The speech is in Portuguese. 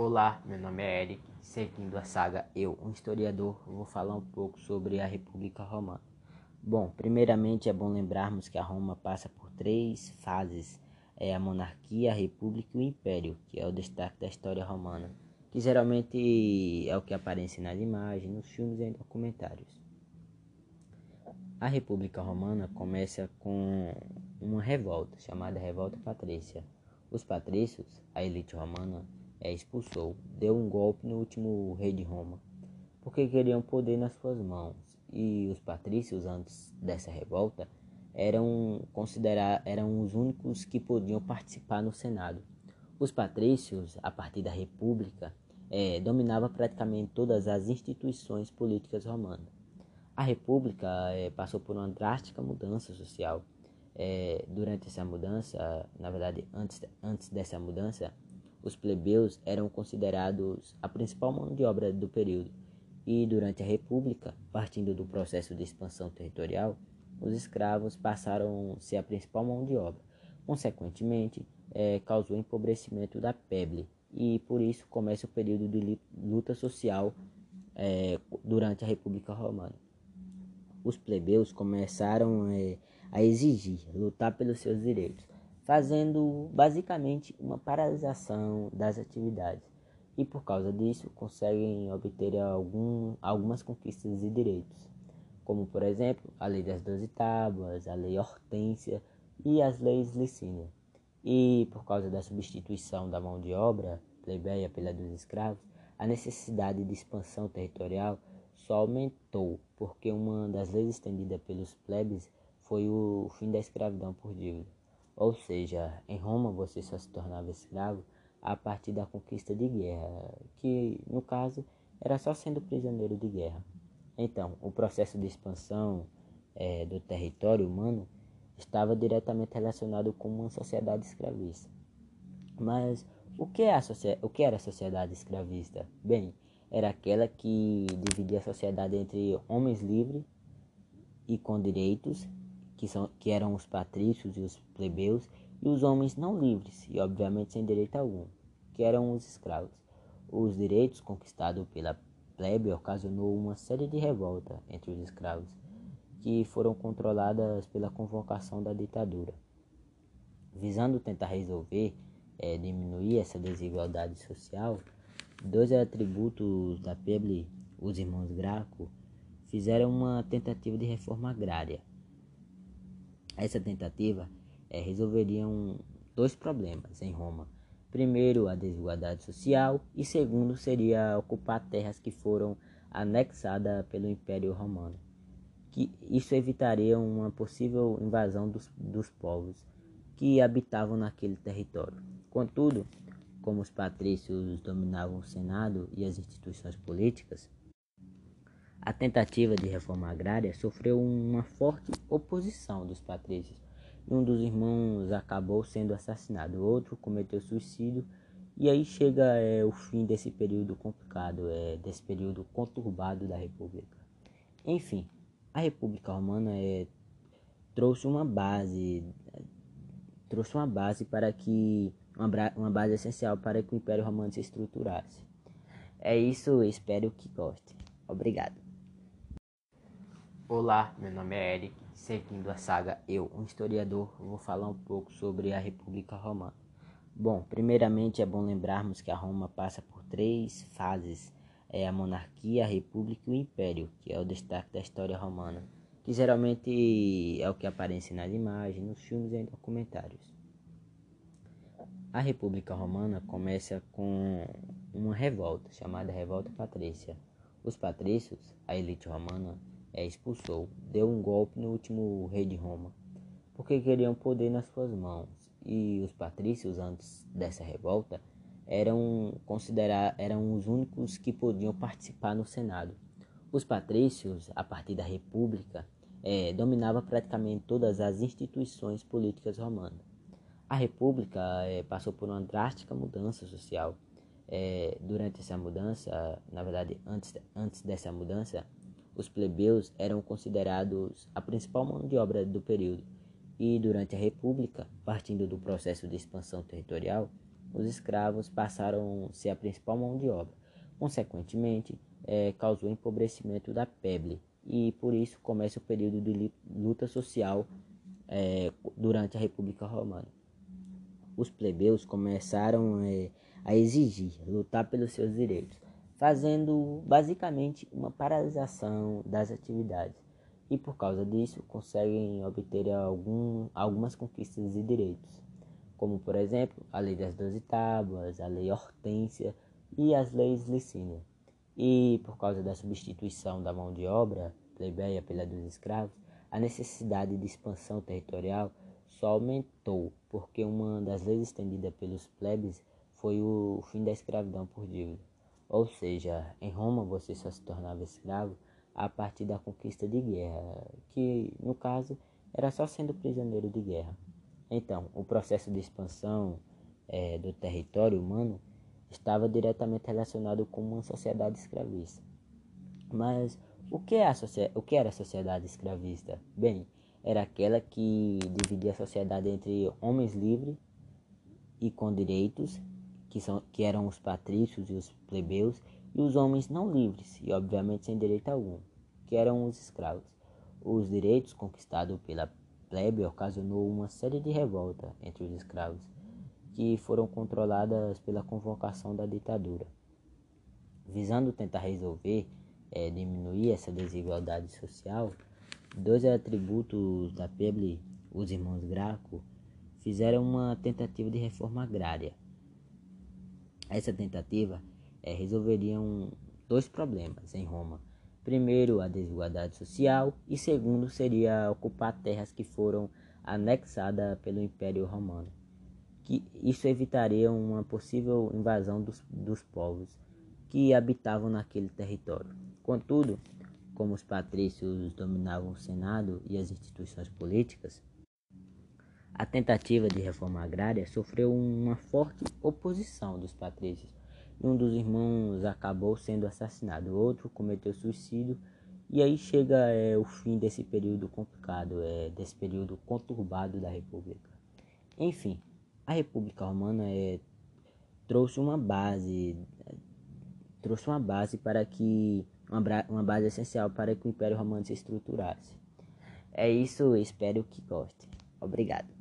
Olá, meu nome é Eric. Seguindo a saga Eu, um historiador, vou falar um pouco sobre a República Romana. Bom, primeiramente é bom lembrarmos que a Roma passa por três fases: é a monarquia, a república e o império, que é o destaque da história romana, que geralmente é o que aparece nas imagens, nos filmes e em documentários. A República Romana começa com uma revolta chamada Revolta Patrícia. Os patrícios, a elite romana, é, expulsou, deu um golpe no último rei de Roma, porque queriam poder nas suas mãos. E os patrícios, antes dessa revolta, eram considerar eram os únicos que podiam participar no Senado. Os patrícios, a partir da República, é, dominavam praticamente todas as instituições políticas romanas. A República é, passou por uma drástica mudança social. É, durante essa mudança, na verdade, antes, antes dessa mudança, os plebeus eram considerados a principal mão de obra do período, e durante a República, partindo do processo de expansão territorial, os escravos passaram a ser a principal mão de obra. Consequentemente, é, causou empobrecimento da peble, e por isso começa o período de luta social é, durante a República Romana. Os plebeus começaram é, a exigir, lutar pelos seus direitos, fazendo basicamente uma paralisação das atividades. E por causa disso conseguem obter algum, algumas conquistas e direitos, como por exemplo a Lei das Doze Tábuas, a Lei Hortência e as leis Licínia. E por causa da substituição da mão de obra plebeia pela dos escravos, a necessidade de expansão territorial só aumentou porque uma das leis estendidas pelos plebes foi o fim da escravidão por dívida. Ou seja, em Roma você só se tornava escravo a partir da conquista de guerra, que no caso era só sendo prisioneiro de guerra. Então, o processo de expansão é, do território humano estava diretamente relacionado com uma sociedade escravista. Mas o que, é o que era a sociedade escravista? Bem, era aquela que dividia a sociedade entre homens livres e com direitos, que, são, que eram os patrícios e os plebeus, e os homens não livres e obviamente sem direito algum, que eram os escravos. Os direitos conquistados pela plebe ocasionou uma série de revoltas entre os escravos, que foram controladas pela convocação da ditadura. Visando tentar resolver, é, diminuir essa desigualdade social, Dois atributos da Peble, os irmãos Graco, fizeram uma tentativa de reforma agrária. Essa tentativa é, resolveria um, dois problemas em Roma. Primeiro, a desigualdade social, e segundo, seria ocupar terras que foram anexadas pelo Império Romano. Que isso evitaria uma possível invasão dos, dos povos que habitavam naquele território. Contudo, como os patrícios dominavam o Senado e as instituições políticas, a tentativa de reforma agrária sofreu uma forte oposição dos patrícios. Um dos irmãos acabou sendo assassinado, outro cometeu suicídio, e aí chega é, o fim desse período complicado, é, desse período conturbado da República. Enfim, a República Romana é, trouxe uma base, trouxe uma base para que uma, base essencial para que o Império Romano se estruturasse. É isso, espero que gostem. Obrigado. Olá, meu nome é Eric. Seguindo a saga Eu, um historiador, vou falar um pouco sobre a República Romana. Bom, primeiramente é bom lembrarmos que a Roma passa por três fases: é a monarquia, a república e o império, que é o destaque da história romana, que geralmente é o que aparece nas imagens, nos filmes e em documentários. A República Romana começa com uma revolta chamada Revolta Patrícia. Os patrícios, a elite romana, é, expulsou, deu um golpe no último rei de Roma, porque queriam poder nas suas mãos. E os patrícios, antes dessa revolta, eram considerar eram os únicos que podiam participar no Senado. Os patrícios, a partir da República, é, dominavam praticamente todas as instituições políticas romanas. A República é, passou por uma drástica mudança social. É, durante essa mudança, na verdade, antes, antes dessa mudança, os plebeus eram considerados a principal mão de obra do período. E durante a República, partindo do processo de expansão territorial, os escravos passaram a ser a principal mão de obra. Consequentemente, é, causou empobrecimento da peble e por isso começa o período de luta social é, durante a República Romana. Os plebeus começaram é, a exigir, lutar pelos seus direitos, fazendo basicamente uma paralisação das atividades e por causa disso conseguem obter algum, algumas conquistas e direitos, como por exemplo a Lei das Doze Tábuas, a Lei Hortência e as leis Licínia. E por causa da substituição da mão de obra plebeia pela dos escravos, a necessidade de expansão territorial só aumentou, porque uma das leis estendidas pelos plebes foi o fim da escravidão por dívida. Ou seja, em Roma você só se tornava escravo a partir da conquista de guerra, que no caso era só sendo prisioneiro de guerra. Então, o processo de expansão é, do território humano estava diretamente relacionado com uma sociedade escravista. Mas o que, é o que era a sociedade escravista? Bem, era aquela que dividia a sociedade entre homens livres e com direitos, que, são, que eram os patrícios e os plebeus, e os homens não livres e obviamente sem direito algum, que eram os escravos. Os direitos conquistados pela plebe ocasionou uma série de revoltas entre os escravos, que foram controladas pela convocação da ditadura. Visando tentar resolver, é, diminuir essa desigualdade social, dois atributos da plebe, os irmãos Graco, fizeram uma tentativa de reforma agrária. Essa tentativa é, resolveriam dois problemas em Roma. Primeiro, a desigualdade social, e segundo, seria ocupar terras que foram anexadas pelo Império Romano. Que isso evitaria uma possível invasão dos, dos povos que habitavam naquele território. Contudo, como os patrícios dominavam o Senado e as instituições políticas, a tentativa de reforma agrária sofreu uma forte oposição dos patrícios, um dos irmãos acabou sendo assassinado, o outro cometeu suicídio e aí chega é, o fim desse período complicado, é, desse período conturbado da República. Enfim, a República Romana é, trouxe uma base, trouxe uma base para que uma, uma base essencial para que o Império Romano se estruturasse. É isso, espero que gostem. Obrigado.